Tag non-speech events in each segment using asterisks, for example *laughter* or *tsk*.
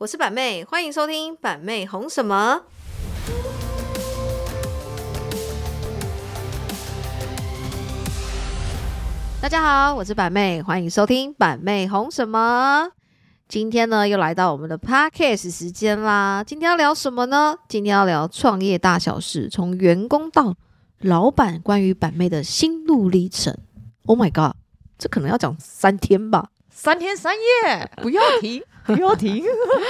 我是板妹，欢迎收听板妹红什么。大家好，我是板妹，欢迎收听板妹红什么。今天呢，又来到我们的 podcast 时间啦。今天要聊什么呢？今天要聊创业大小事，从员工到老板，关于板妹的心路历程。Oh my god，这可能要讲三天吧。三天三夜，不要停，不要停，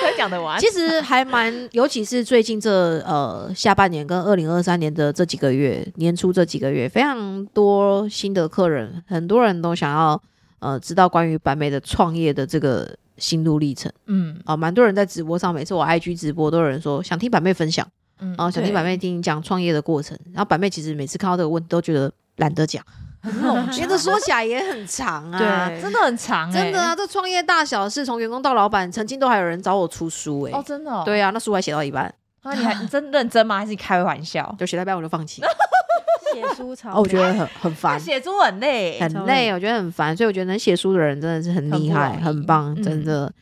才讲得完。其实还蛮，尤其是最近这呃下半年跟二零二三年的这几个月，年初这几个月，非常多新的客人，很多人都想要呃知道关于板妹的创业的这个心路历程。嗯啊，蛮多人在直播上，每次我 IG 直播都有人说想听板妹分享，嗯然后想听板妹听你讲创业的过程。然后板妹其实每次看到这个问题，都觉得懒得讲，*laughs* 因为这说起来也很长啊。对，真的很长，真的啊，。这创业大小事，从员工到老板，曾经都还有人找我出书哎、哦，真的。对啊，那书还写到一半，啊，你还你真认真吗？还是你开玩笑？*laughs* 就写到一半我就放弃。写书超 *laughs* 哦，我觉得很很那烦，写书很累，很累，我觉得很烦，所以我觉得能写书的人真的是很厉害，很棒，嗯真的。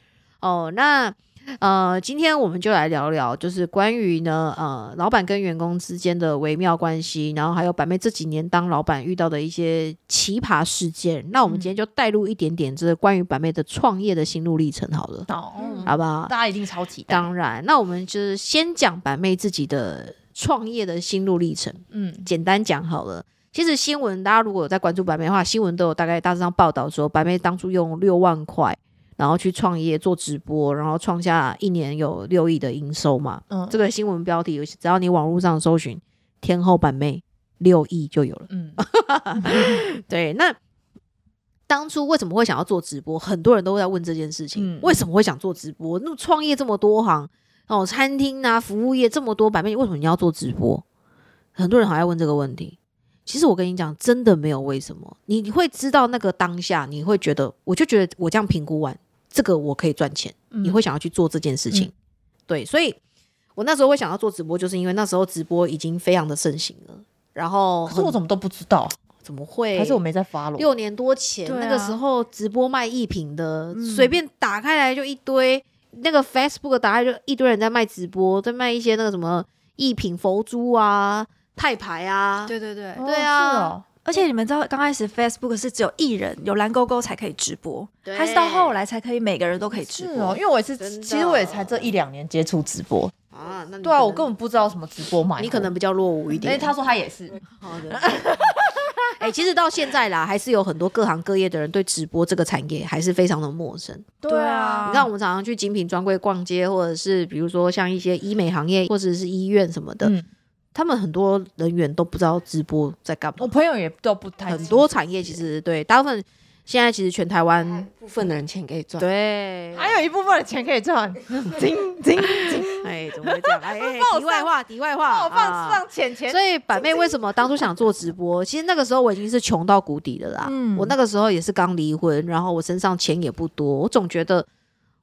哦，那呃，今天我们就来聊聊，就是关于呢，呃，老板跟员工之间的微妙关系，然后还有板妹这几年当老板遇到的一些奇葩事件。那我们今天就带入一点点这个关于板妹的创业的心路历程，好了，哦，好不好？大家一定超期待。当然，那我们就是先讲板妹自己的创业的心路历程。嗯，简单讲好了。其实新闻大家如果有在关注白妹的话，新闻都有大概大致上报道说，白妹当初用六万块，然后去创业做直播，然后创下一年有六亿的营收嘛。嗯这个新闻标题，只要你网络上搜寻“天后板妹”，六亿就有了。嗯，*laughs* 对，那当初为什么会想要做直播？很多人都在问这件事情，嗯为什么会想做直播？那么创业这么多行哦，餐厅啊、服务业这么多板妹，为什么你要做直播？很多人还在问这个问题。其实我跟你讲，真的没有为什么。你你会知道那个当下，你会觉得，我就觉得我这样评估完，这个我可以赚钱，嗯你会想要去做这件事情。嗯对，所以我那时候会想要做直播，就是因为那时候直播已经非常的盛行了。然后可是我怎么都不知道，怎么会？还是我没在发了？六年多前、啊那个时候直播卖艺品的，嗯随、便打开来就一堆，那个 Facebook 打开就一堆人在卖直播，在卖一些那个什么艺品佛珠啊、泰牌啊。对对对，哦对啊而且你们知道，刚开始 Facebook 是只有艺人有蓝勾勾才可以直播，对还是到后来才可以每个人都可以直播？是哦，因为我也是，其实我也才这一两年接触直播。啊，那对啊，我根本不知道什么直播嘛，你可能比较落伍一点哎，点。他说他也是，好的。*laughs* 哎、其实到现在啦，还是有很多各行各业的人对直播这个产业还是非常的陌生。对啊你看，我们常常去精品专柜逛街，或者是比如说像一些医美行业，或者是医院什么的，嗯，他们很多人员都不知道直播在干嘛我。朋友也都不太很多产业其实对大部分现在其实全台湾部分的人钱可以赚。对，还有一部分的钱可以赚，金 *laughs* 金哎怎么会这样？哎哎，*laughs* 帮我题外话，题外话，我放啊上钱钱，所以板妹为什么当初想做直播？*laughs* 其实那个时候我已经是穷到谷底了啦。嗯我那个时候也是刚离婚，然后我身上钱也不多，我总觉得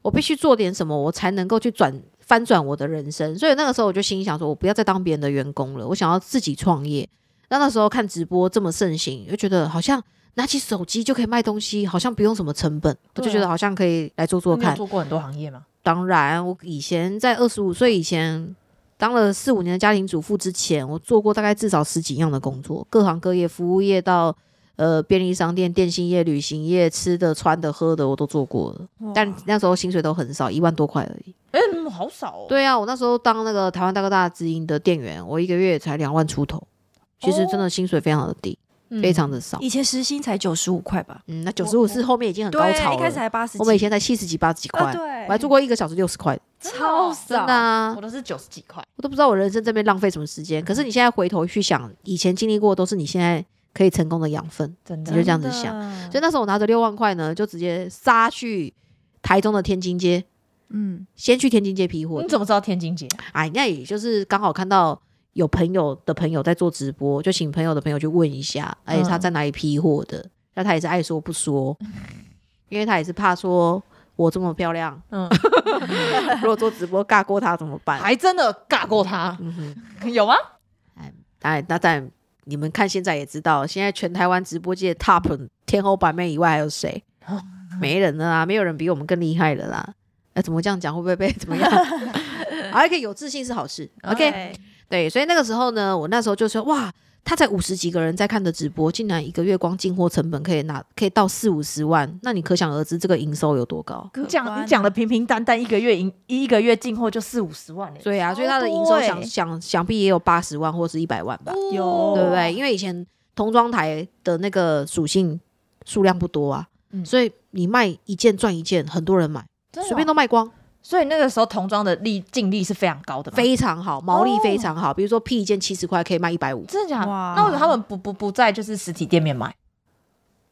我必须做点什么，我才能够去转翻转我的人生。所以那个时候我就心里想说，我不要再当别人的员工了，我想要自己创业。那那时候看直播这么盛行，就觉得好像拿起手机就可以卖东西，好像不用什么成本，我就觉得好像可以来做做看。做过很多行业吗？当然，我以前在二十五岁以前当了四五年的家庭主妇之前，我做过大概至少十几样的工作，各行各业，服务业到呃便利商店、电信业、旅行业，吃的、穿的、喝的我都做过了。但那时候薪水都很少，一万多块而已。哎，嗯好少哦。对啊，我那时候当那个台湾大哥大直营的店员，我一个月才两万出头，其实真的薪水非常的低，嗯非常的少。以前时薪才九十五块吧？嗯，那九十五是后面已经很高对，潮一开始了。还八十，我们以前才七十几、八十几块，啊对我还做过一个小时六十块，超少的啊我。都是九十几块。我都不知道我人生这边浪费什么时间。可是你现在回头去想，以前经历过都是你现在可以成功的养分。真的你就这样子想所以那时候我拿着六万块呢，就直接杀去台中的天津街，嗯，先去天津街批货你。怎么知道天津街？哎，那也就是刚好看到有朋友的朋友在做直播，就请朋友的朋友去问一下，哎，嗯他在哪里批货的？那他也是爱说不说，*laughs* 因为他也是怕说我这么漂亮，嗯，*laughs* 如果做直播尬过他怎么办？还真的尬过他，嗯哼。有吗？哎，那当然，你们看现在也知道，现在全台湾直播界 top 天后版妹以外还有谁？*laughs* 没人了啦，没有人比我们更厉害了啦。哎，怎么这样讲会不会被 *laughs* 怎么样？还可以有自信是好事。OK，对，所以那个时候呢，我那时候就说哇。他才五十几个人在看的直播，竟然一个月光进货成本可以拿可以到四五十万，那你可想而知这个营收有多高？你讲你讲的平平淡淡，一个月营一个月进货就四五十万对啊，所以他的营收想想想必也有八十万或是一百万吧？有对不对？因为以前童装台的那个属性数量不多啊，所以你卖一件赚一件，很多人买，随便都卖光。所以那个时候童装的利净利是非常高的，非常好，毛利非常好。比如说 P 一件七十块可以卖一百五，真的假的？那为什么他们不不不在就是实体店面买？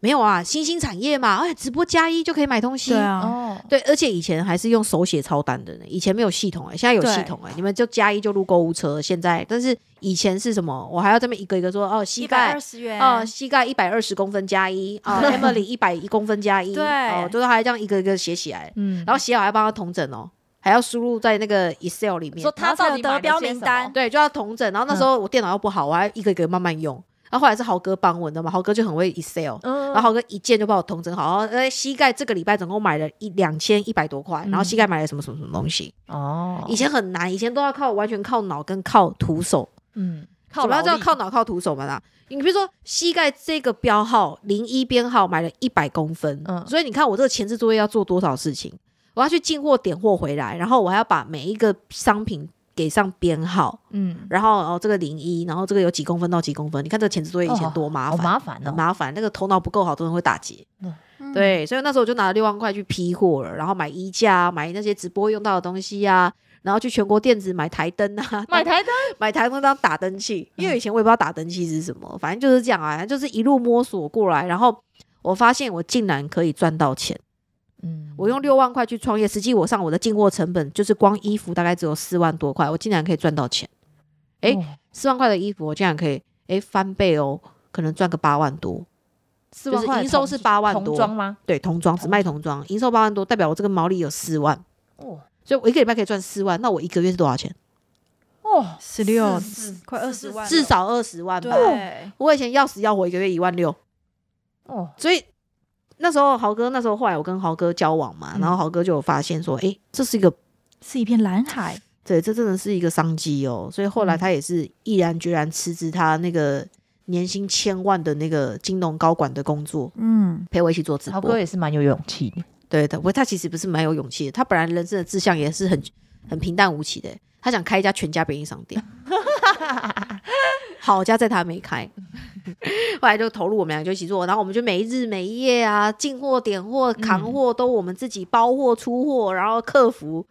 没有啊，新兴产业嘛，哎，直播加一就可以买东西。对啊，对，而且以前还是用手写抄单的呢，以前没有系统哎，现在有系统哎，你们就加一就入购物车。现在，但是以前是什么？我还要这么一个一个说哦，膝盖二十元哦，膝盖一百二十公分加一啊，*laughs* Emily 一百一公分加一，*laughs* 对，哦，就是还这样一个一个写起来，嗯，然后写好还要帮他同整哦。还要输入在那个 Excel 里面，说他的得标名单，对，就要同整。然后那时候我电脑又不好，我还一个一个慢慢用。然后后来是豪哥帮我的嘛，豪哥就很会 Excel，然后豪哥一键就帮我同整好。呃，膝盖这个礼拜总共买了一两千一百多块，然后膝盖买了什么什么什么东西。哦，以前很难，以前都要靠完全靠脑跟靠徒手。嗯，靠主要要靠脑靠徒手嘛啦。你比如说膝盖这个标号零一编号买了一百公分，嗯，所以你看我这个前置作业要做多少事情。我要去进货点货回来，然后我还要把每一个商品给上编号，嗯，然后哦这个零一，然后这个有几公分到几公分，你看这个前置作业以前多麻烦，麻烦，很麻烦，那个头脑不够好，都会打结。对，所以那时候我就拿了六万块去批货了，然后买衣架，买那些直播用到的东西啊，然后去全国电子买台灯啊，*laughs* 买台灯，*laughs* 买台灯当打灯器，因为以前我也不知道打灯器是什么，反正就是这样啊，就是一路摸索过来，然后我发现我竟然可以赚到钱。嗯，我用六万块去创业，实际我上我的进货成本就是光衣服大概只有四万多块，我竟然可以赚到钱。哎，四万块的衣服我竟然可以哎翻倍哦，可能赚个八万多。四万块营收是八万多，童装吗？对，童装只卖童装，营收八万多，代表我这个毛利有四万。哦，所以我一个礼拜可以赚四万，那我一个月是多少钱？哦，十六，快二十万，至少二十万吧。对，我以前要死要活，一个月一万六。哦，所以。那时候豪哥，那时候后来我跟豪哥交往嘛，然后豪哥就有发现说，哎，这是一个是一片蓝海，对，这真的是一个商机哦。所以后来他也是毅然决然辞职他那个年薪千万的那个金融高管的工作，嗯，陪我一起做直播。豪哥也是蛮有勇气的，对的。不过他其实不是蛮有勇气的，他本来人生的志向也是很很平淡无奇的，他想开一家全家便利商店。*laughs* *laughs* 好家在他没开。*laughs* 后来就投入，我们俩就一起做，然后我们就每一日每一夜啊，进货、点货、扛货都我们自己包货、出货，然后客服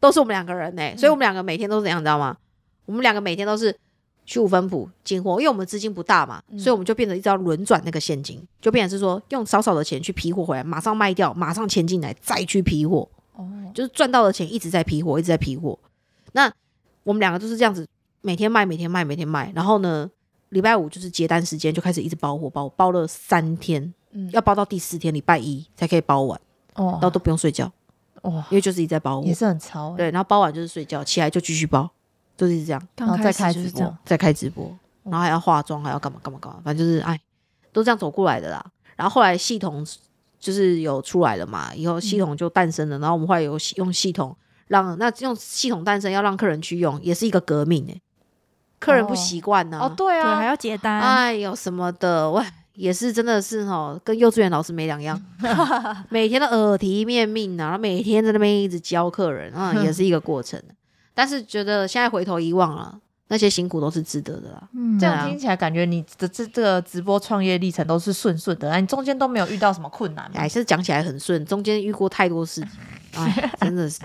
都是我们两个人呢。所以我们两个每天都是怎样，你知道吗？我们两个每天都是去五分埔进货，因为我们资金不大嘛，所以我们就变成一直要轮转那个现金，就变成是说用少少的钱去批货回来，马上卖掉，马上钱进来再去批货。哦，就是赚到的钱一直在批货，一直在批货。那我们两个都是这样子，每天卖，每天卖，每天卖，然后呢？礼拜五就是接单时间，就开始一直包货包，包了三天，嗯，要包到第四天礼拜一才可以包完，哦，然后都不用睡觉，哦，因为就是一直在包货，也是很超，对，然后包完就是睡觉，起来就继续包，就是这样，然后再开直播，再开直播，然后还要化妆，还要干嘛干嘛干嘛，反正就是哎，都这样走过来的啦。然后后来系统就是有出来了嘛，以后系统就诞生了，然后我们后来有用系统让那用系统诞生，要让客人去用，也是一个革命哎。客人不习惯呢，哦，对啊，还要接单，哎呦什么的，喂，也是真的是哦，跟幼稚园老师没两样，*laughs* 每天都耳提面命啊，然后每天在那边一直教客人啊，也是一个过程。但是觉得现在回头一望了，那些辛苦都是值得的啦。嗯，这样听起来感觉你的这这个直播创业历程都是顺顺的，你中间都没有遇到什么困难？还是讲起来很顺，中间遇过太多事情，*laughs* 哎，真的是，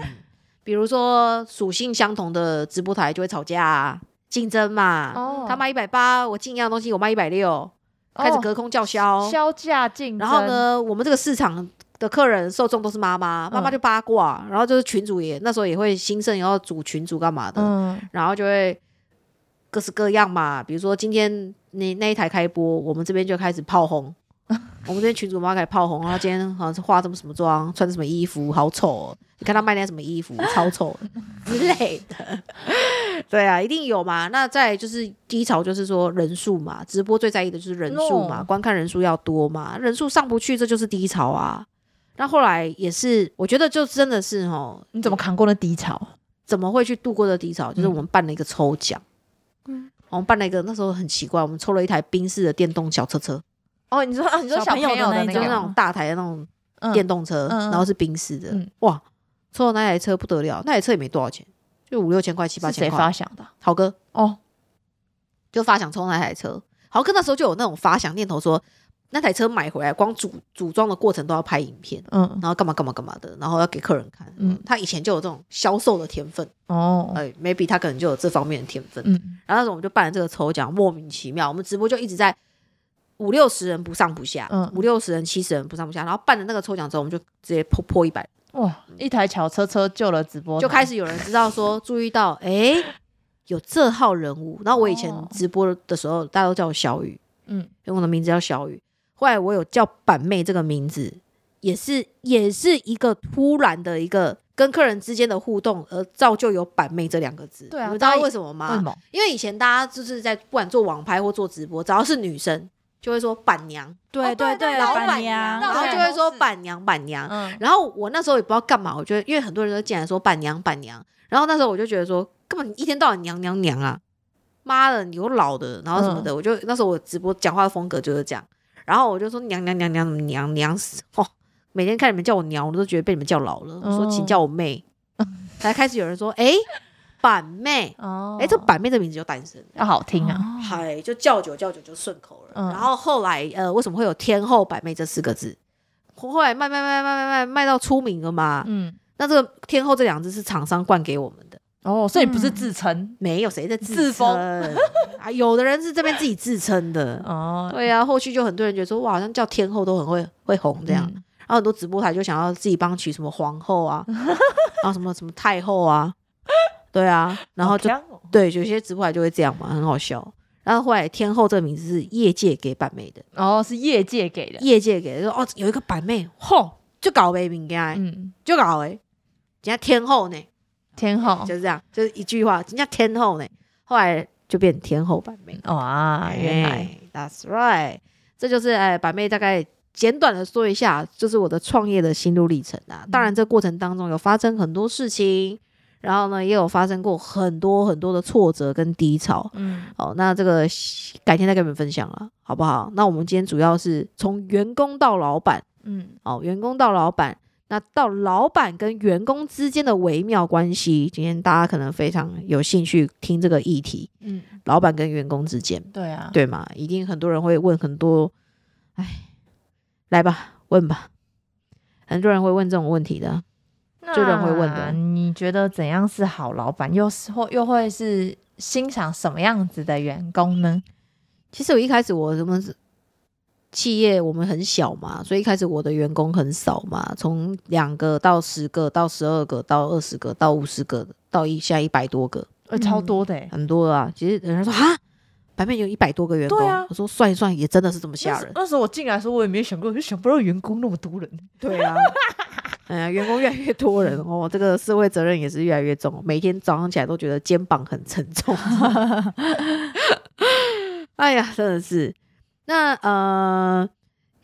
比如说属性相同的直播台就会吵架啊。竞争嘛，他卖一百八，我进一样东西，我卖一百六，开始隔空叫嚣，销价竞争。然后呢，我们这个市场的客人受众都是妈妈，妈妈就八卦，然后就是群主也那时候也会兴盛，然后组群主干嘛的，然后就会各式各样嘛。比如说今天那那一台开播，我们这边就开始炮轰。*laughs* 我们这边群主妈开始炮轰，他今天好像是化这么什么妆，穿什么衣服，好丑！你看他卖那什么衣服，超丑 *laughs* 之类的。对啊，一定有嘛。那再就是低潮，就是说人数嘛，直播最在意的就是人数嘛，观看人数要多嘛，人数上不去，这就是低潮啊。那后来也是，我觉得就真的是哦，你怎么扛过那低潮？怎么会去度过这低潮？就是嗯。我们办了一个抽奖，嗯。我们办了一个那时候很奇怪，我们抽了一台宾士的电动小车车，哦，你说啊，你说小小朋友的就是那种大台的那种嗯。电动车，然后是宾士的，嗯。哇，抽到那台车不得了，那台车也没多少钱，就五六千块、七八千块。发想的啊？好哥哦，就发想抽那台车，豪哥那时候就有那种发想念头说，那台车买回来光组组装的过程都要拍影片。嗯，然后干嘛干嘛干嘛的，然后要给客人看。嗯嗯，他以前就有这种销售的天分，哦，哎、m a y b e 他可能就有这方面的天分。嗯，然后那时候我们就办了这个抽奖，莫名其妙，我们直播就一直在五六十人不上不下，嗯五六十人、七十人不上不下。然后办了那个抽奖之后，我们就直接破破一百，哇，一台小车车救了直播，就开始有人知道说，注意到，哎、有这号人物。然后我以前哦直播的时候，大家都叫我小雨，嗯，因为我的名字叫小雨。后来我有叫板妹这个名字，也是也是一个突然的一个跟客人之间的互动，而造就有板妹这两个字。对啊你们知道为什么吗？为什么？因为以前大家就是在不管做网拍或做直播，只要是女生就会说板娘，对哦对对，老板娘，然后就会说板娘板娘。嗯，然后我那时候也不知道干嘛，我觉得因为很多人都进来说板娘板娘，然后那时候我就觉得说，根本一天到晚娘娘娘啊，妈的，你有老的，然后什么的，我就那时候我直播讲话的风格就是这样，然后我就说娘娘娘娘娘娘死 *laughs* 哦，每天看你们叫我娘，我都觉得被你们叫老了，我说哦请叫我妹，*laughs* 才开始有人说，哎，板妹，哦，哎，这板妹这名字就诞生了。要好听啊，嗨，就叫久叫久就顺口了。嗯然后后来呃，为什么会有天后板妹这四个字？后来卖卖卖卖卖卖卖到出名了嘛。嗯，那这个天后这两字是厂商灌给我们的，哦，所以不是自称没有谁在自自封称啊。有的人是这边自己自称的。哦，对啊，后续就很多人觉得说，哇，好像叫天后都很会会红这样。嗯然后很多直播台就想要自己帮取什么皇后啊，然后什么什么太后啊，对啊，然后就对，有些直播台就会这样嘛，很好笑。然后后来天后这个名字是业界给板妹的，哦，是业界给的，业界给的，说哦有一个板妹，吼就搞呗，应该嗯，就搞诶，人家天后呢，天后就是这样，就是一句话，人家天后呢，后来就变天后板妹。哇，原来哎，That's right，这就是哎板妹大概简短的说一下，就是我的创业的心路历程啊。当然，这过程当中有发生很多事情，然后呢，也有发生过很多很多的挫折跟低潮。嗯哦，那这个改天再跟你们分享了，好不好？那我们今天主要是从员工到老板，嗯哦，员工到老板，那到老板跟员工之间的微妙关系，今天大家可能非常有兴趣听这个议题，嗯，老板跟员工之间，对啊，对嘛？一定很多人会问很多，哎，来吧，问吧，很多人会问这种问题的。就人会问的你觉得怎样是好老板？又是或又会是欣赏什么样子的员工呢？其实我一开始我们是企业，我们很小嘛，所以一开始我的员工很少嘛，从两个到十个，到十二个，到二十个，到五十个，到一下一百多个，呃，超多的欸，很多啊。其实人家说啊，白面有一百多个员工，对啊我说算一算也真的是这么吓人。那时候我进来的时候，我也没想过，就想不到员工那么多人。对啊，哎呀，员工越来越多人哦，这个社会责任也是越来越重，每天早上起来都觉得肩膀很沉重。*laughs* 哎呀，真的是。那呃，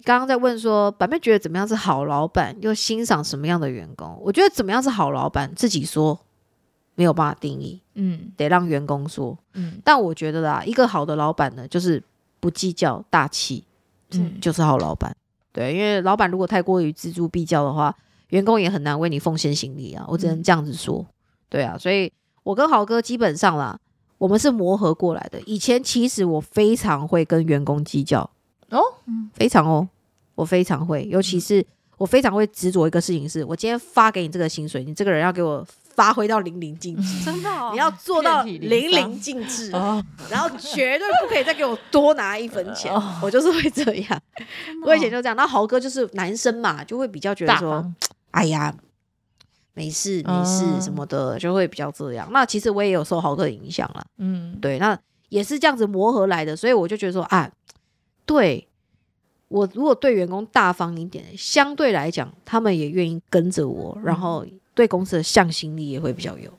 刚刚在问说，板妹觉得怎么样是好老板，又欣赏什么样的员工？我觉得怎么样是好老板，自己说没有办法定义，嗯得让员工说。嗯但我觉得啦，一个好的老板呢，就是不计较大气，嗯，就是好老板。对，因为老板如果太过于锱铢必较的话，员工也很难为你奉献心力啊。我只能嗯。这样子说。对啊，所以我跟豪哥基本上啦，我们是磨合过来的。以前其实我非常会跟员工计较，哦，非常哦，我非常会，尤其是我非常会执着一个事情是，我今天发给你这个薪水，你这个人要给我发挥到淋漓尽致。真的哦，你要做到淋漓尽致，哦，然后绝对不可以再给我多拿一分钱。*laughs* 哦，我就是会这样。哦。我以前就这样，那豪哥就是男生嘛，就会比较觉得说，哎呀，没事没事嗯什么的，就会比较这样。那其实我也有受豪哥影响了，嗯，对，那也是这样子磨合来的，所以我就觉得说啊，对我如果对员工大方一点，相对来讲，他们也愿意跟着我，然后对公司的向心力也会比较有。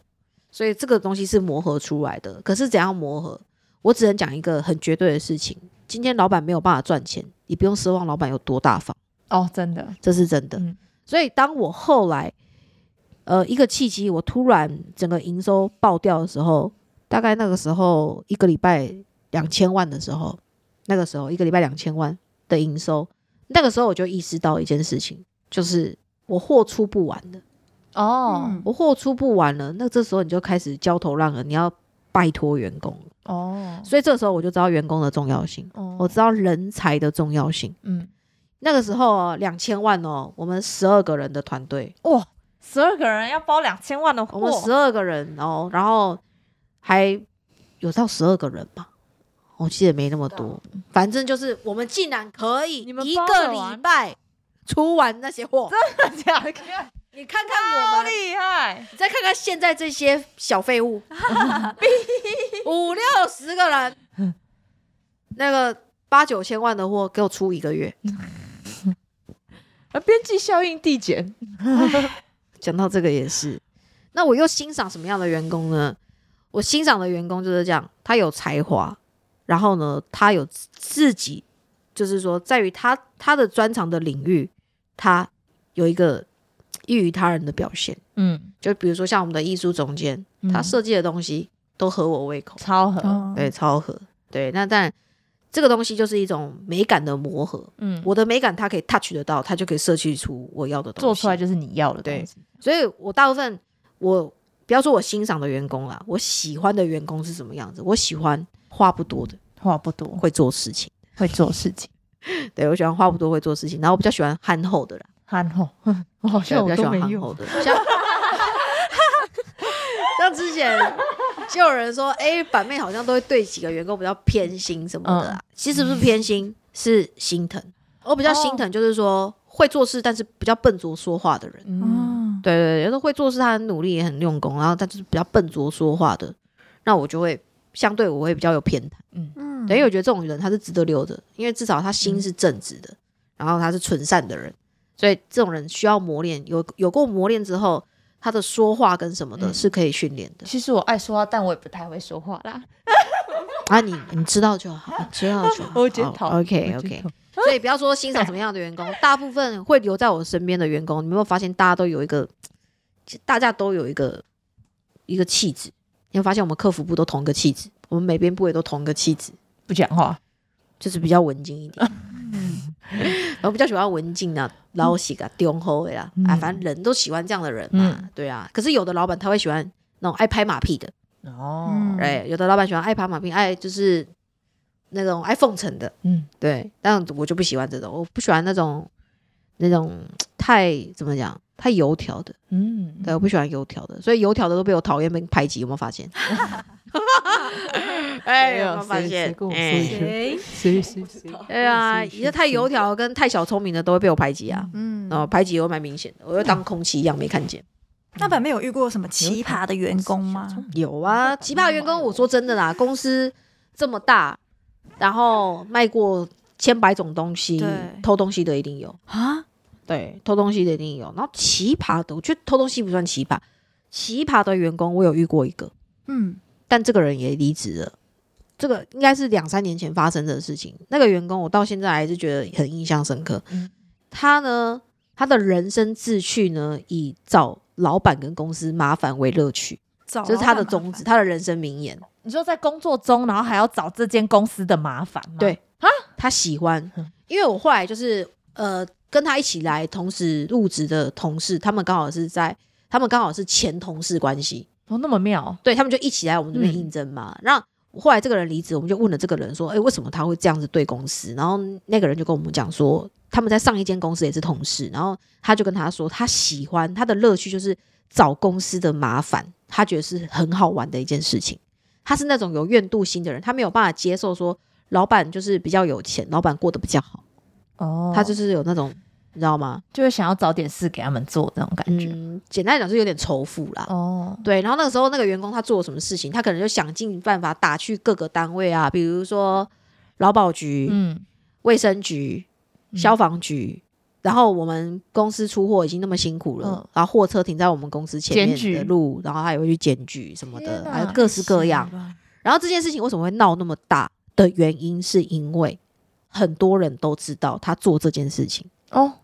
所以这个东西是磨合出来的。可是怎样磨合？我只能讲一个很绝对的事情：今天老板没有办法赚钱，你不用奢望老板有多大方，哦，真的，这是真的。嗯所以当我后来呃一个契机，我突然整个营收爆掉的时候，大概那个时候一个礼拜两千万的时候，那个时候一个礼拜两千万的营收，那个时候我就意识到一件事情，就是我货出不完了。哦嗯我货出不完了，那这时候你就开始焦头烂额，你要拜托员工了。哦所以这时候我就知道员工的重要性，哦我知道人才的重要性。嗯那个时候哦两千万哦，我们十二个人的团队，哇，十二个人要包两千万的货，我们十二个人哦，然后还有到十二个人吧，我记得没那么多，反正就是我们竟然可以一个礼拜出完那些货，真的假的？*laughs* 你看看我好们厉害！你再看看现在这些小废物，*laughs* 五六十个人，那个八九千万的货给我出一个月。*laughs* 啊，边际效应递减，*laughs* 讲到这个也是，那我又欣赏什么样的员工呢？我欣赏的员工就是这样，他有才华，然后呢，他有自己，就是说，在于他他的专长的领域，他有一个异于他人的表现。嗯，就比如说像我们的艺术总监，嗯他设计的东西都合我胃口。超合，哦对，超合。对，那但这个东西就是一种美感的磨合。嗯，我的美感它可以 touch 得到，它就可以设计出我要的东西。做出来就是你要的对东西，所以我大部分我不要说我欣赏的员工啦，我喜欢的员工是什么样子？我喜欢话不多的，话不多，会做事情。会做事情，*laughs* 对我喜欢话不多会做事情，然后我比较喜欢憨厚的啦，憨厚，*laughs* 我好像我我比较喜欢憨厚的，像 *laughs* 像之前就有人说，哎、板妹好像都会对几个员工比较偏心什么的啊。其实不是偏心，是心疼。我比较心疼，就是说、会做事，但是比较笨拙说话的人。嗯，嗯，对对对，有时候会做事，他很努力也很用功，然后他就是比较笨拙说话的，那我就会相对我会比较有偏袒。嗯，嗯，因为我觉得这种人他是值得留的，因为至少他心是正直的，然后他是纯善的人，所以这种人需要磨练，有有过磨练之后，他的说话跟什么的嗯是可以训练的。其实我爱说话，但我也不太会说话啦。*laughs* 啊，你你知道就好，你知道就好。*laughs* 我检讨 OK OK。所以不要说欣赏什么样的员工，*laughs* 大部分会留在我身边的员工，你有没有发现大家都有一个，*tsk* 大家都有一个一个气质。你会发现我们客服部都同一个气质，我们每边部也都同一个气质，不讲话，就是比较文静一点。*laughs* 然后比较喜欢文静啊、老实啊、忠厚的啦，啊，嗯反正人都喜欢这样的人嘛，嗯。对啊。可是有的老板他会喜欢那种爱拍马屁的，哦嗯。对，有的老板喜欢爱拍马屁，爱就是那种爱奉承的，嗯，对。但我就不喜欢这种，我不喜欢那种那种 *tsk* 太怎么讲，太油条的，嗯，对，我不喜欢油条的，所以油条的都被我讨厌被排挤，有没有发现？*laughs* *laughs* 哎，有没有发谁现哎谁？谁谁谁，对啊，一个太油条跟太小聪明的都会被我排挤啊。嗯，哦，排挤又蛮明显的，我就当空气一样没看见。那板妹有遇过什么奇葩的员工吗？有啊，奇葩员工，我说真的啦，公司这么大，然后卖过千百种东西，偷东西的一定有，啊，对，偷东西的一定有。然后奇葩的，我觉得偷东西不算奇葩，奇葩的员工我有遇过一个，嗯，但这个人也离职了。这个应该是两三年前发生的事情。那个员工，我到现在还是觉得很印象深刻。嗯他呢，他的人生志趣呢，以找老板跟公司麻烦为乐趣，找这是他的宗旨，他的人生名言。你说在工作中，然后还要找这间公司的麻烦吗？对他喜欢，因为我后来就是呃，跟他一起来同时入职的同事，他们刚好是在，他们刚好是前同事关系，哦，那么妙，对他们就一起来我们这边嗯应征嘛。那、后来这个人离职，我们就问了这个人说，哎、为什么他会这样子对公司？然后那个人就跟我们讲说，他们在上一间公司也是同事，然后他就跟他说，他喜欢他的乐趣就是找公司的麻烦，他觉得是很好玩的一件事情。他是那种有怨妒心的人，他没有办法接受说老板就是比较有钱，老板过得比较好，哦，他就是有那种你知道吗？就是想要找点事给他们做那种感觉。嗯，简单来讲是有点仇富啦。哦，对，然后那个时候那个员工他做了什么事情，他可能就想尽办法打去各个单位啊，比如说劳保局、嗯，卫生局、嗯消防局。然后我们公司出货已经那么辛苦了，嗯然后货车停在我们公司前面的路，然后他也会去检举什么的，还有各式各样。然后这件事情为什么会闹那么大的原因，是因为很多人都知道他做这件事情，哦，啊，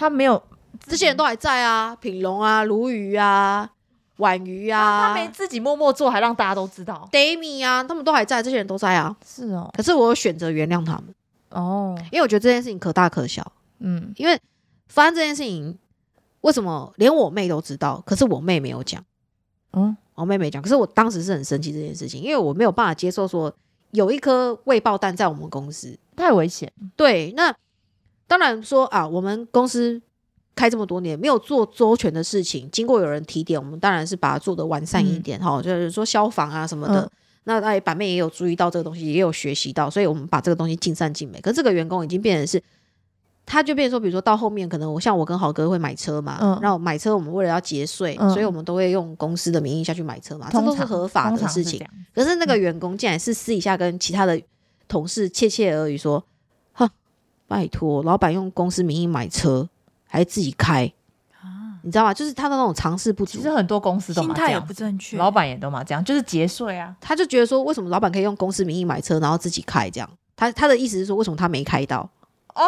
他没有这些人都还在啊，品龙啊、鲈鱼啊、婉鱼他啊、没自己默默做，还让大家都知道。Dami 啊，他们都还在，这些人都在啊。是哦，可是我有选择原谅他们，哦，因为我觉得这件事情可大可小。嗯因为发生这件事情，为什么连我妹都知道，可是我妹没有讲，嗯，我妹没讲。可是我当时是很生气这件事情，因为我没有办法接受说有一颗未爆弹在我们公司。太危险。对，那当然说啊，我们公司开这么多年没有做周全的事情，经过有人提点，我们当然是把它做的完善一点哈、就是说消防啊什么的。嗯那哎，板妹也有注意到这个东西，也有学习到，所以我们把这个东西尽善尽美。可是这个员工已经变成是，他就变成说，比如说到后面，可能我像我跟豪哥会买车嘛，嗯然后买车我们为了要节税，嗯所以我们都会用公司的名义下去买车嘛，这都是合法的事情。是可是那个员工竟然是私底下跟其他的同事窃窃耳语说：“哼，拜托，老板用公司名义买车，还自己开，你知道吗？就是他的那种尝试不足其。实很多公司都心态也不正确，老板也都嘛这样，就是节税啊。他就觉得说，为什么老板可以用公司名义买车，然后自己开这样？他他的意思是说，为什么他没开到？哦，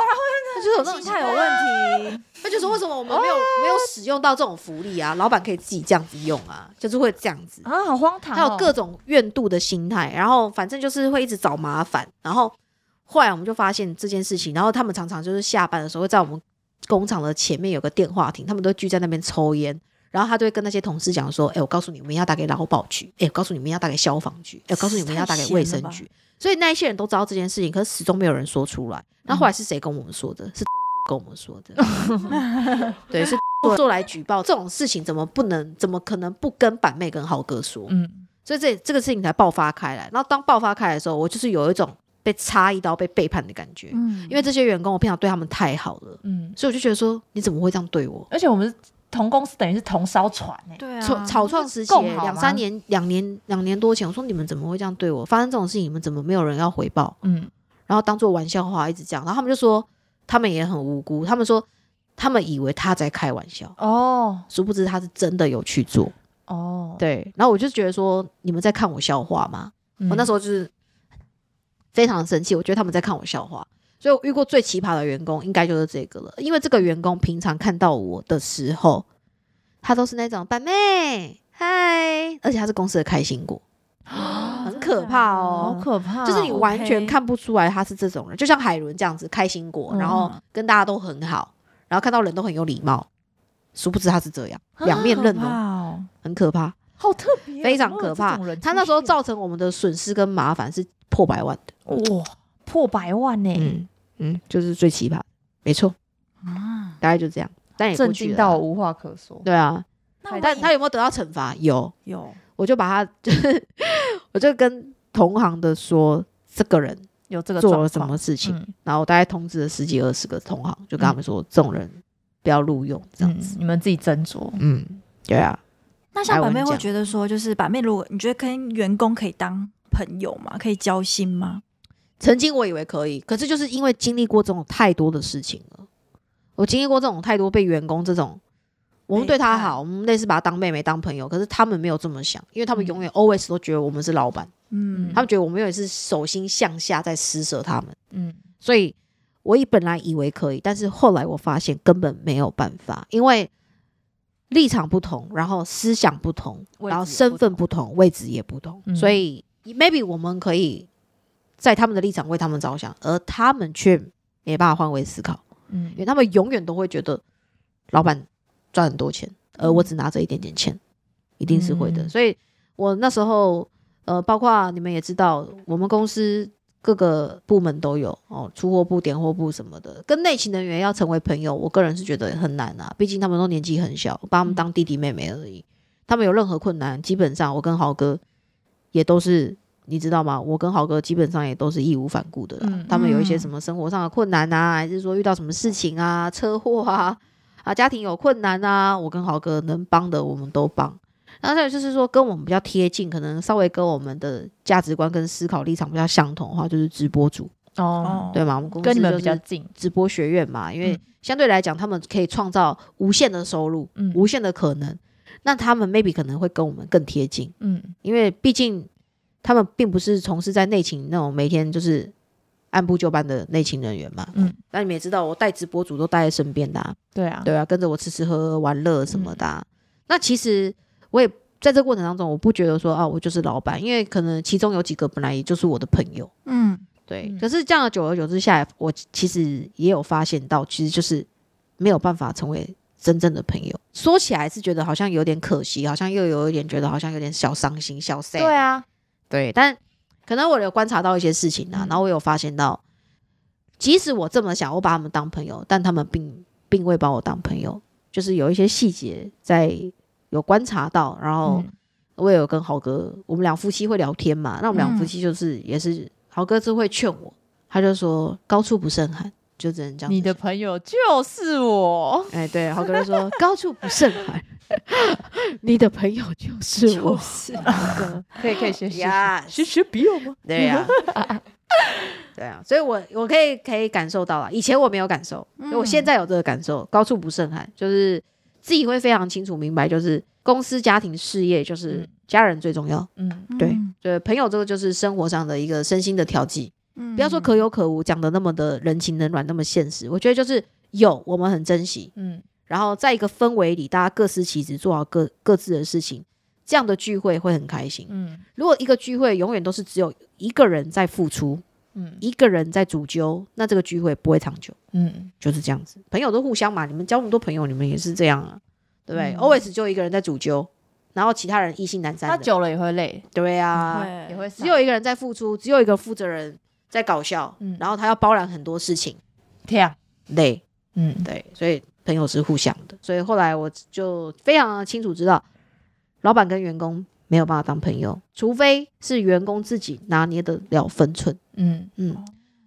他就有那种心态有问题。他就说为什么我们没有、没有使用到这种福利啊？老板可以自己这样子用啊，就是会这样子。啊，好荒唐、哦！还有各种怨妒的心态，然后反正就是会一直找麻烦，然后后来我们就发现这件事情，然后他们常常就是下班的时候会在我们工厂的前面有个电话亭，他们都聚在那边抽烟，然后他就会跟那些同事讲说：“哎、我告诉你，我们要打给劳保局，哎、我告诉你们要打给消防局，哎、我告诉你们要打给卫生局。”所以那一些人都知道这件事情，可是始终没有人说出来。那后来是谁跟我们说的？*laughs* 是跟我们说的。*laughs* 对，是做来举报这种事情，怎么不能？怎么可能不跟板妹跟豪哥说？嗯，所以这这个事情才爆发开来。然后当爆发开来的时候，我就是有一种被插一刀、被背叛的感觉，嗯，因为这些员工我平常对他们太好了，嗯，所以我就觉得说，你怎么会这样对我？而且我们同公司，等于是同艘船哎、对啊，草草创时期两三年、两年、两年多前，我说你们怎么会这样对我？发生这种事情，你们怎么没有人要回报？嗯，然后当做玩笑话一直讲，然后他们就说他们也很无辜，他们说他们以为他在开玩笑，哦。殊不知他是真的有去做。哦，对，然后我就觉得说，你们在看我笑话吗？嗯。我那时候就是非常生气，我觉得他们在看我笑话，所以我遇过最奇葩的员工应该就是这个了。因为这个员工平常看到我的时候，他都是那种板妹嗨，而且他是公司的开心果，很可怕哦，好可怕哦、就是你完全看不出来他是这种人，就像海伦这样子开心果，嗯然后跟大家都很好，然后看到人都很有礼貌，殊不知他是这样，两面刃可哦，很可怕。好特别哦，非常可怕。他那时候造成我们的损失跟麻烦是破百万的。哇破百万呢、嗯嗯，就是最奇葩，没错，啊，大概就这样。但也震惊到我无话可说。对啊，那但他有没有得到惩罚？有，有我就把他，就是 *laughs* 我就跟同行的说，这个人有这个做了什么事情，嗯然后我大概通知了十几二十个同行，就跟他们说，这种人不要录用，这样嗯子。你们自己斟酌。嗯，对啊，那像板妹会觉得说，就是板妹，如果你觉得跟员工可以当朋友吗？可以交心吗？曾经我以为可以，可是就是因为经历过这种太多的事情了，我经历过这种太多被员工这种，我们对他好，我们类似把他当妹妹当朋友，可是他们没有这么想，因为他们嗯。永远 always 都觉得我们是老板，嗯。他们觉得我们永远是手心向下在施舍他们，嗯。所以我以本来以为可以，但是后来我发现根本没有办法，因为立场不同，然后思想不同，然后身份不同，位置也不同，嗯。所以 maybe 我们可以在他们的立场为他们着想，而他们却没办法换位思考，嗯因为他们永远都会觉得老板赚很多钱，而我只拿着一点点钱，一定是会的。嗯所以我那时候呃，包括你们也知道，我们公司各个部门都有哦，出货部、点货部什么的，跟内勤人员要成为朋友，我个人是觉得很难啊，毕竟他们都年纪很小，我把他们当弟弟妹妹而已。他们有任何困难，基本上我跟豪哥也都是。你知道吗？我跟豪哥基本上也都是义无反顾的啦。嗯他们有一些嗯什么生活上的困难啊，还是说遇到什么事情啊、车祸啊、啊家庭有困难啊，我跟豪哥能帮的我们都帮。然后再有就是说，跟我们比较贴近，可能稍微跟我们的价值观跟思考立场比较相同的话，就是直播主，哦，对吗？我们公司跟你们比较近。直播学院嘛，因为嗯相对来讲，他们可以创造无限的收入、嗯无限的可能。那他们 maybe 可能会跟我们更贴近，嗯因为毕竟他们并不是从事在内勤那种每天就是按部就班的内勤人员嘛。嗯，那你们也知道，我带直播主都带在身边的、啊，对啊，对啊，跟着我吃吃喝喝玩乐什嗯么的啊、那其实我也在这个过程当中，我不觉得说啊，我就是老板，因为可能其中有几个本来也就是我的朋友。嗯，对，嗯可是这样的久而久之下来，我其实也有发现到，其实就是没有办法成为真正的朋友。说起来是觉得好像有点可惜，好像又有一点觉得好像有点小伤心、小 sad。对啊，对，但可能我有观察到一些事情啊，嗯。然后我有发现到，即使我这么想，我把他们当朋友，但他们并并未把我当朋友，就是有一些细节在有观察到，然后嗯。我也有跟豪哥，我们俩夫妻会聊天嘛，那我们俩夫妻就是也是豪哥就会劝我，他就说高处不胜寒，就只能这样。你的朋友就是我，哎，对，豪哥就说高处不胜寒，*laughs* 你的朋友就是我。是。可以可以学习呀，学学比友吗？对呀、*laughs* 对啊，所以我我可以可以感受到了，以前我没有感受，嗯。我现在有这个感受，高处不胜寒，就是自己会非常清楚明白，就是公司、家庭、事业，就是嗯。家人最重要。嗯，对，对，朋友这个就是生活上的一个身心的调剂，嗯。不要说可有可无，讲的那么的人情冷暖，那么现实。我觉得就是有，我们很珍惜，嗯然后在一个氛围里，大家各司其职，做好各各自的事情，这样的聚会会很开心。嗯。如果一个聚会永远都是只有一个人在付出，嗯。一个人在主揪，那这个聚会不会长久，嗯，就是这样子。朋友都互相嘛，你们交那么多朋友，你们也是这样啊，对不对、嗯。a l w a y s 就一个人在主揪，然后其他人意兴阑珊的，他久了也会累，对啊，会也会只有一个人在付出，只有一个负责人在搞笑，嗯。然后他要包揽很多事情，跳，累，嗯。对，所以朋友是互相的。所以后来我就非常清楚知道，老板跟员工没有办法当朋友，除非是员工自己拿捏得了分寸。嗯嗯，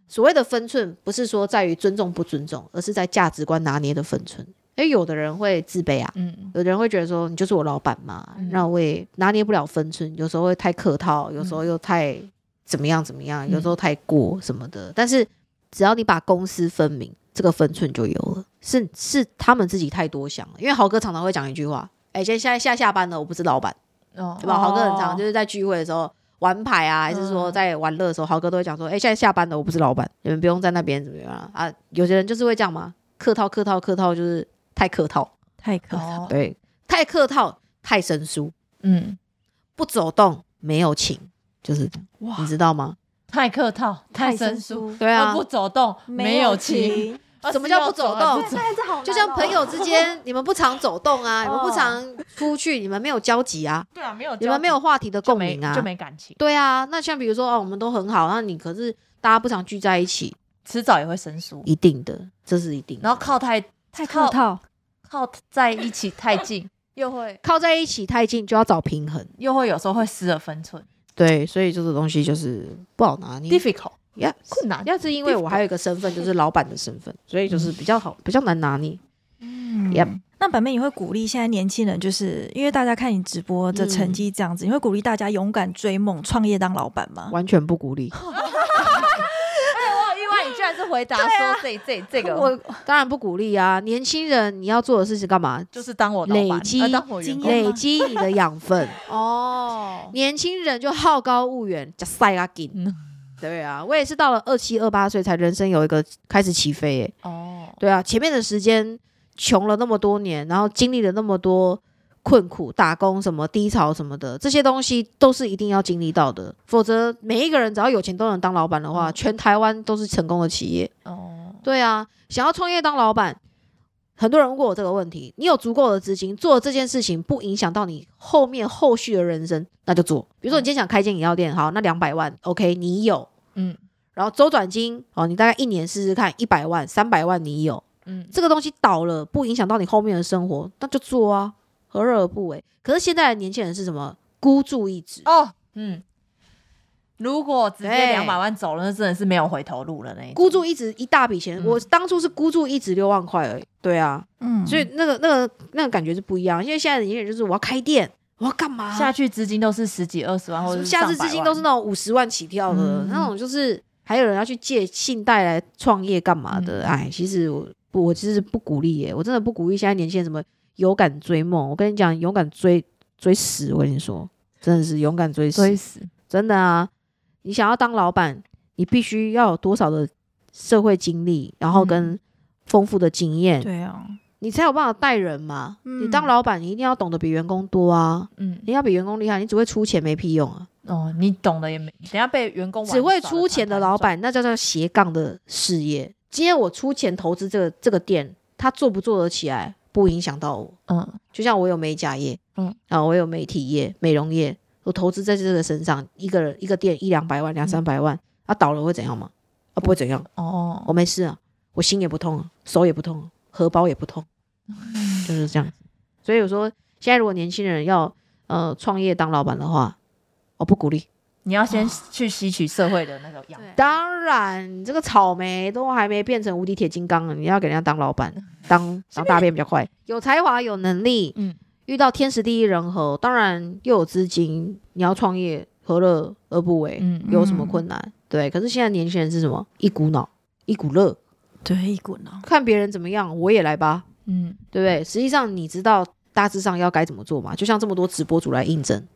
所谓的分寸，不是说在于尊重不尊重，而是在价值观拿捏的分寸。因为有的人会自卑啊，嗯有的人会觉得说你就是我老板嘛，嗯那我也拿捏不了分寸，有时候会太客套，有时候又太怎么样怎么样，嗯有时候太过什么的。但是只要你把公私分明，这个分寸就有了。是是他们自己太多想了，因为豪哥常常会讲一句话：“哎、现在现在下下班了，我不是老板。”哦对吧？豪哥很常就是在聚会的时候玩牌啊，还是说嗯在玩乐的时候，豪哥都会讲说：“哎、现在下班了，我不是老板，你们不用在那边怎么样啊？”啊有些人就是会这样嘛，客套客套客套，就是太客套，太可哦，对，太客套太生疏，嗯，不走动没有情，就是哇你知道吗？太客套，太生生疏对啊不走动，没有情，，什么叫不走动就像朋友之间，你们不常走动啊，你们不哦常出去，你们没有交集啊，*laughs* 对啊，没有，你们没有话题的共鸣啊就，没感情，对啊。那像比如说哦，我们都很好，那你可是大家不常聚在一起，迟早也会生疏，一定的，这是一定的。然后靠太太靠套，靠在一起太近，*laughs* 又会靠在一起太近就要找平衡，又会有时候会失了分寸对，所以这个东西就是不好拿捏。，difficult 呀，困难，要是因为我还有一个身份，就是老板的身份，所以就是比较好，比较难拿捏。嗯 Yep 那板妹你会鼓励现在年轻人，就是因为大家看你直播的成绩这样子，你会鼓励大家勇敢追梦，创业当老板吗？完全不鼓励。*laughs* 我好意外，你居然是回答说这这这个，我当然不鼓励啊！年轻人你要做的事情干嘛？就是当我累积累积你的养分。*laughs* 哦，年轻人就好高骛远，加塞阿紧。嗯对啊，我也是到了二七二八岁才人生有一个开始起飞耶。哦，对啊，前面的时间穷了那么多年，然后经历了那么多困苦、打工什么低潮什么的，这些东西都是一定要经历到的。否则，每一个人只要有钱都能当老板的话，嗯全台湾都是成功的企业。哦，对啊，想要创业当老板，很多人问过我这个问题。你有足够的资金做这件事情，不影响到你后面后续的人生，那就做。比如说，你今天想开间饮料店，好，那两百万，OK，你有。嗯然后周转金哦，你大概一年试试看，一百万、三百万你有，嗯，这个东西倒了，不影响到你后面的生活，那就做啊，何乐而不为？可是现在的年轻人是什么？孤注一掷，哦，嗯，如果直接对两百万走了，那真的是没有回头路了那孤注一掷一大笔钱。嗯我当初是孤注一掷六万块而已，对啊，嗯，所以那个那个那个感觉是不一样。因为现在的年轻人就是我要开店，我要干嘛？下去资金都是十几二十万，或者是下次资金都是那种五十万起跳的、嗯那种，就是还有人要去借信贷来创业干嘛的？嗯哎，其实我不我其实不鼓励耶，我真的不鼓励现在年轻人什么勇敢追梦。我跟你讲，勇敢追追死，我跟你说，真的是勇敢追死，追死，真的啊！你想要当老板，你必须要有多少的社会经历，然后跟丰富的经验，对啊，你才有办法带人嘛。嗯你当老板，你一定要懂得比员工多啊，嗯，你要比员工厉害，你只会出钱没屁用啊。哦，你懂的也没，等下被员工只会出钱的老板，那叫做斜杠的事业。今天我出钱投资这个这个店，他做不做得起来，不影响到我。嗯就像我有美甲业，嗯嗯，啊，我有媒体业、美容业，我投资在这个身上，一个人一个店一两百万、两三百万，啊，倒了会怎样吗？啊，不会怎样，哦，我没事啊，我心也不痛啊，手也不痛啊，荷包也不痛，*laughs* 就是这样子。所以我说，现在如果年轻人要呃创业当老板的话，我不鼓励。你要先去吸取社会的那个养分。当然，你这个草莓都还没变成无敌铁金刚呢，你要给人家当老板，当 *laughs* 当大便比较快，有才华、有能力，嗯遇到天时地利人和，当然又有资金，你要创业，何乐而不为？嗯有什么困难？对，可是现在年轻人是什么？一股脑，一股热，对，一股脑。看别人怎么样，我也来吧，嗯对不对？实际上你知道大致上要该怎么做嘛？就像这么多直播主来应征，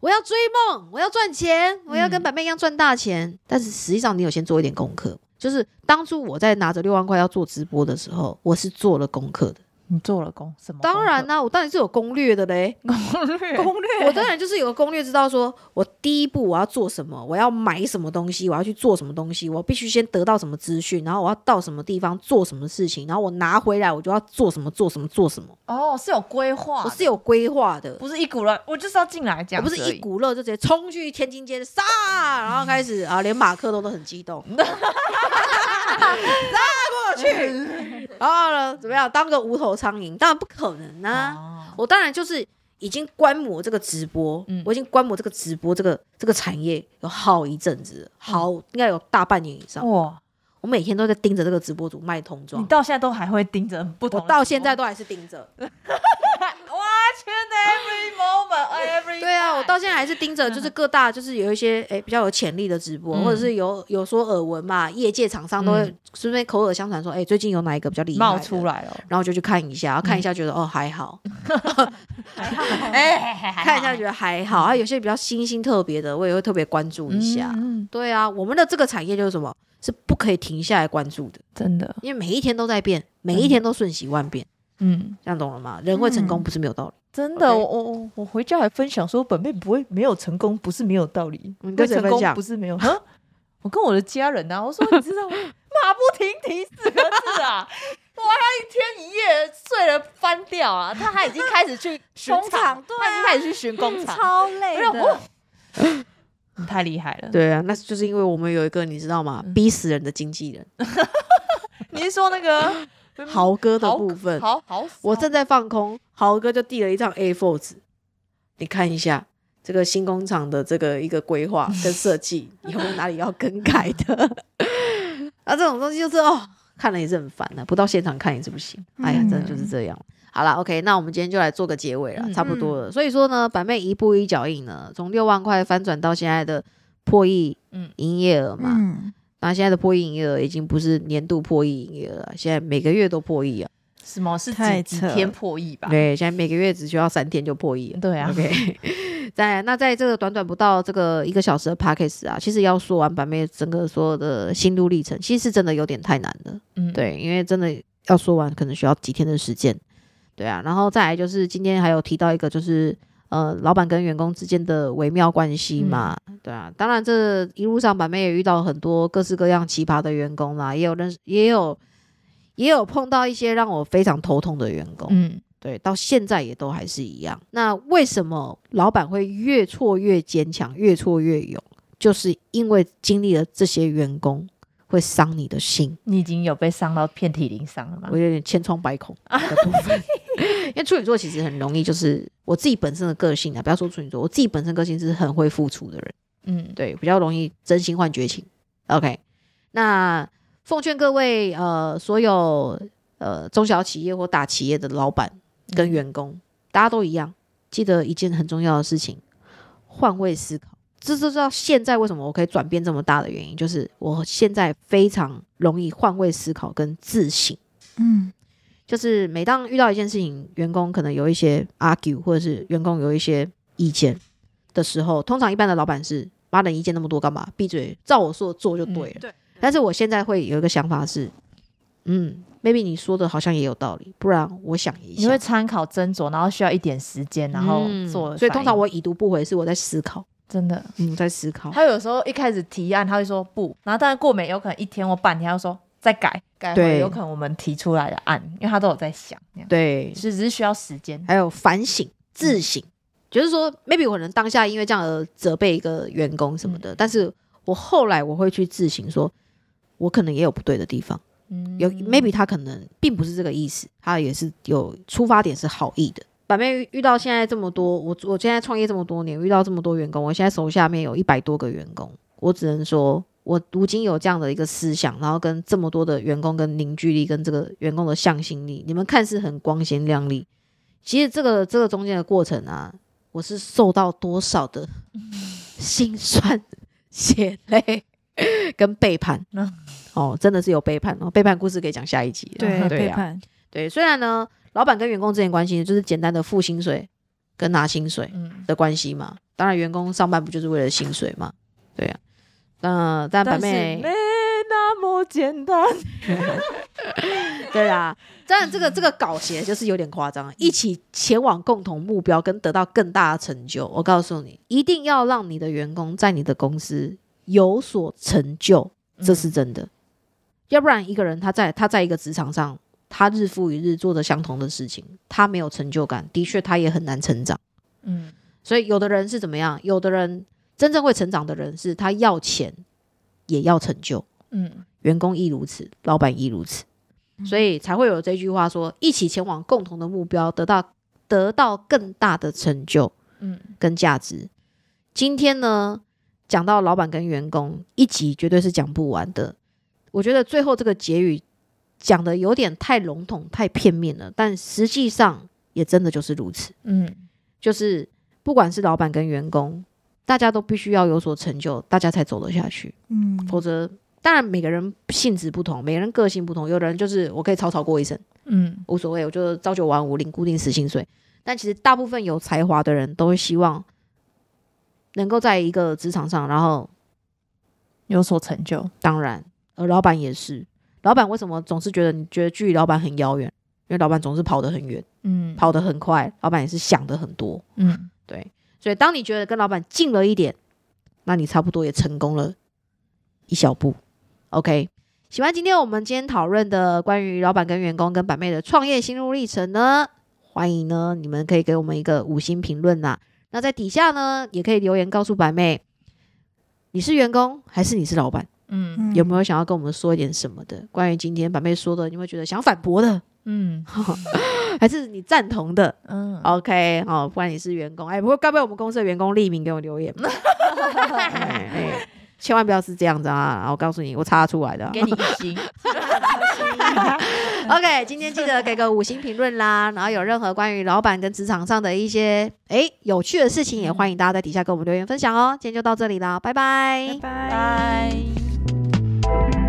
我要追梦，我要赚钱，我要跟嗯板妹一样赚大钱。但是实际上你有先做一点功课，就是当初我在拿着六万块要做直播的时候，我是做了功课的。你做了功什么？当然啦、我当然是有攻略的嘞。*laughs* 攻略攻略，我当然就是有个攻略，知道说我第一步我要做什么，我要买什么东西，我要去做什么东西，我必须先得到什么资讯，然后我要到什么地方做什么事情，然后我拿回来我就要做什么做什么做什么，哦，是有规划，我是有规划的。不是一股热，我就是要进来这样不是一股热就直接冲去天津街杀，然后开始啊，连马克都都很激动，*laughs* 杀过去，*laughs* 然后呢，怎么样？当个无头苍蝇，当然不可能啊！哦我当然就是已经观摩这个直播，嗯我已经观摩这个直播这个这个产业有好一阵子了，好应该有大半年以上。哇，我每天都在盯着这个直播主卖童装你，到现在都还会盯着不我到现在都还是盯着。Every moment every 对啊，我到现在还是盯着，就是各大就是有一些诶、比较有潜力的直播，嗯。或者是有有说耳闻嘛，业界厂商都会嗯。顺便口耳相传说，诶、最近有哪一个比较厉害冒出来了，然后就去看一下，然后看一下觉得、哦还好，*laughs* 哎，看一下觉得还好，啊有些比较新兴特别的，我也会特别关注一下。嗯，对啊，我们的这个产业就是什么？是不可以停下来关注的，真的，因为每一天都在变，每一天都瞬息万变，嗯，这样懂了吗？人会成功嗯。不是没有道理。真的，我我我我回家还分享说，本妹不会没有成功，不是没有道理，你跟成功不是没有，哈，我跟我的家人啊，我说你知道吗？*laughs* 马不停蹄四个字啊，哇，他一天一夜睡了翻掉啊，他还已经开始去巡 *laughs* 工厂对他已经开始去巡工厂，超累的。你太厉害了。对啊，那就是因为我们有一个你知道吗？嗯。逼死人的经纪人，*laughs* 你是说那个豪哥的部分，我正在放空，豪哥就递了一张 A4 纸，你看一下这个新工厂的这个一个规划跟设计 *laughs* 有没有哪里要更改的？*laughs* 啊，这种东西就是哦，看了也是很烦的，不到现场看也是不行。哎呀，真的就是这样。好了，OK，那我们今天就来做个结尾了，嗯差不多了。所以说呢，板妹一步一脚印呢，从六万块翻转到现在的破亿嗯营业额嘛。嗯，那现在的破亿营业额已经不是年度破亿营业额了，现在每个月都破亿啊。什么是几几天破亿吧？对，现在每个月只需要三天就破亿了。对啊 OK，*laughs* 在那在这个短短不到这个一个小时的 p a c k a g e 啊，其实要说完版妹整个所有的心路历程，其实是真的有点太难了。嗯，对，因为真的要说完，可能需要几天的时间。对啊，然后再来就是今天还有提到一个，就是呃，老板跟员工之间的微妙关系嘛。对啊，当然这一路上板妹也遇到很多各式各样奇葩的员工啦，也有认识，也有也有碰到一些让我非常头痛的员工。嗯，对，到现在也都还是一样。那为什么老板会越挫越坚强，越挫越勇？就是因为经历了这些员工会伤你的心，你已经有被伤到遍体鳞伤了吗我？有点千疮百孔的部分。*laughs* 因为处女座其实很容易，就是我自己本身的个性啊，不要说处女座，我自己本身个性是很会付出的人，嗯，对，比较容易真心换绝情。OK，那奉劝各位呃，所有呃中小企业或大企业的老板跟员工，大家都一样，记得一件很重要的事情：换位思考。这就知道现在为什么我可以转变这么大的原因，就是我现在非常容易换位思考跟自省。嗯，就是每当遇到一件事情，员工可能有一些 argue，或者是员工有一些意见的时候，通常一般的老板是妈的，意见那么多干嘛？闭嘴，照我说的做就对了。对，但是我现在会有一个想法是，嗯，maybe 你说的好像也有道理，不然我想一你会下。参考斟酌，然后需要一点时间，然后嗯做、所以通常我已读不回，是我在思考，真的，嗯，在思考。他有时候一开始提案他会说不，然后但是过没有可能一天或半天，他说再改，改对。回有可能我们提出来的案，因为他都有在想，对，是只是需要时间。还有反省、自省，就是说，maybe 我可能当下因为这样而责备一个员工什么的，但是我后来我会去自省说，我可能也有不对的地方，嗯。有 maybe 他可能并不是这个意思，他也是有出发点是好意的。板妹遇到现在这么多，我我现在创业这么多年，遇到这么多员工，我现在手下面有一百多个员工，我只能说，我如今有这样的一个思想，然后跟这么多的员工跟凝聚力，跟这个员工的向心力，你们看似很光鲜亮丽，其实这个这个中间的过程啊，我是受到多少的 *laughs* 心酸、血泪跟背叛嗯。哦，真的是有背叛哦，背叛故事可以讲下一集了。*laughs* 对背叛，对，虽然呢，老板跟员工之间的关系就是简单的付薪水跟拿薪水嗯，的关系嘛。当然，员工上班不就是为了薪水嘛？对呀、那但板但是妹没那么简单。*laughs* 对啦，当然这个这个搞鞋就是有点夸张，一起前往共同目标跟得到更大的成就。我告诉你，一定要让你的员工在你的公司有所成就，这是真的。要不然一个人他在他在一个职场上，他日复一日做着相同的事情，他没有成就感，的确他也很难成长。嗯所以有的人是怎么样？有的人真正会成长的人是他要钱也要成就。嗯员工亦如此，老板亦如此，所以才会有这句话说：一起前往共同的目标，得到得到更大的成就嗯跟价值。今天呢，讲到老板跟员工一集绝对是讲不完的。我觉得最后这个结语讲的有点太笼统、太片面了，但实际上也真的就是如此。嗯就是不管是老板跟员工，大家都必须要有所成就，大家才走得下去。嗯，否则，当然每个人性质不同，每个人个性不同，有的人就是我可以草草过一生，嗯无所谓，我就朝九晚五，领固定死薪水。但其实大部分有才华的人都会希望能够在一个职场上，然后有所成就。当然，而老板也是，老板为什么总是觉得你觉得距离老板很遥远？因为老板总是跑得很远，嗯跑得很快，老板也是想的很多。嗯对，所以当你觉得跟老板近了一点，那你差不多也成功了一小步。OK，喜欢今天我们今天讨论的关于老板跟员工跟板妹的创业心路历程呢，欢迎呢你们可以给我们一个五星评论呐。那在底下呢也可以留言告诉板妹，你是员工还是你是老板？嗯嗯有没有想要跟我们说一点什么的？关于今天板妹说的，你会觉得想反驳的，嗯 *laughs* 还是你赞同的？嗯 OK，好，不管你是员工，哎，不过该不会我们公司的员工匿名给我留言吧？*laughs* 哎哎千万不要是这样子啊！我告诉你，我查出来的。给你一星。*laughs* OK，今天记得给个五星评论啦，然后有任何关于老板跟职场上的一些哎有趣的事情，也欢迎大家在底下跟我们留言分享哦。今天就到这里啦，拜拜拜拜。拜。thank you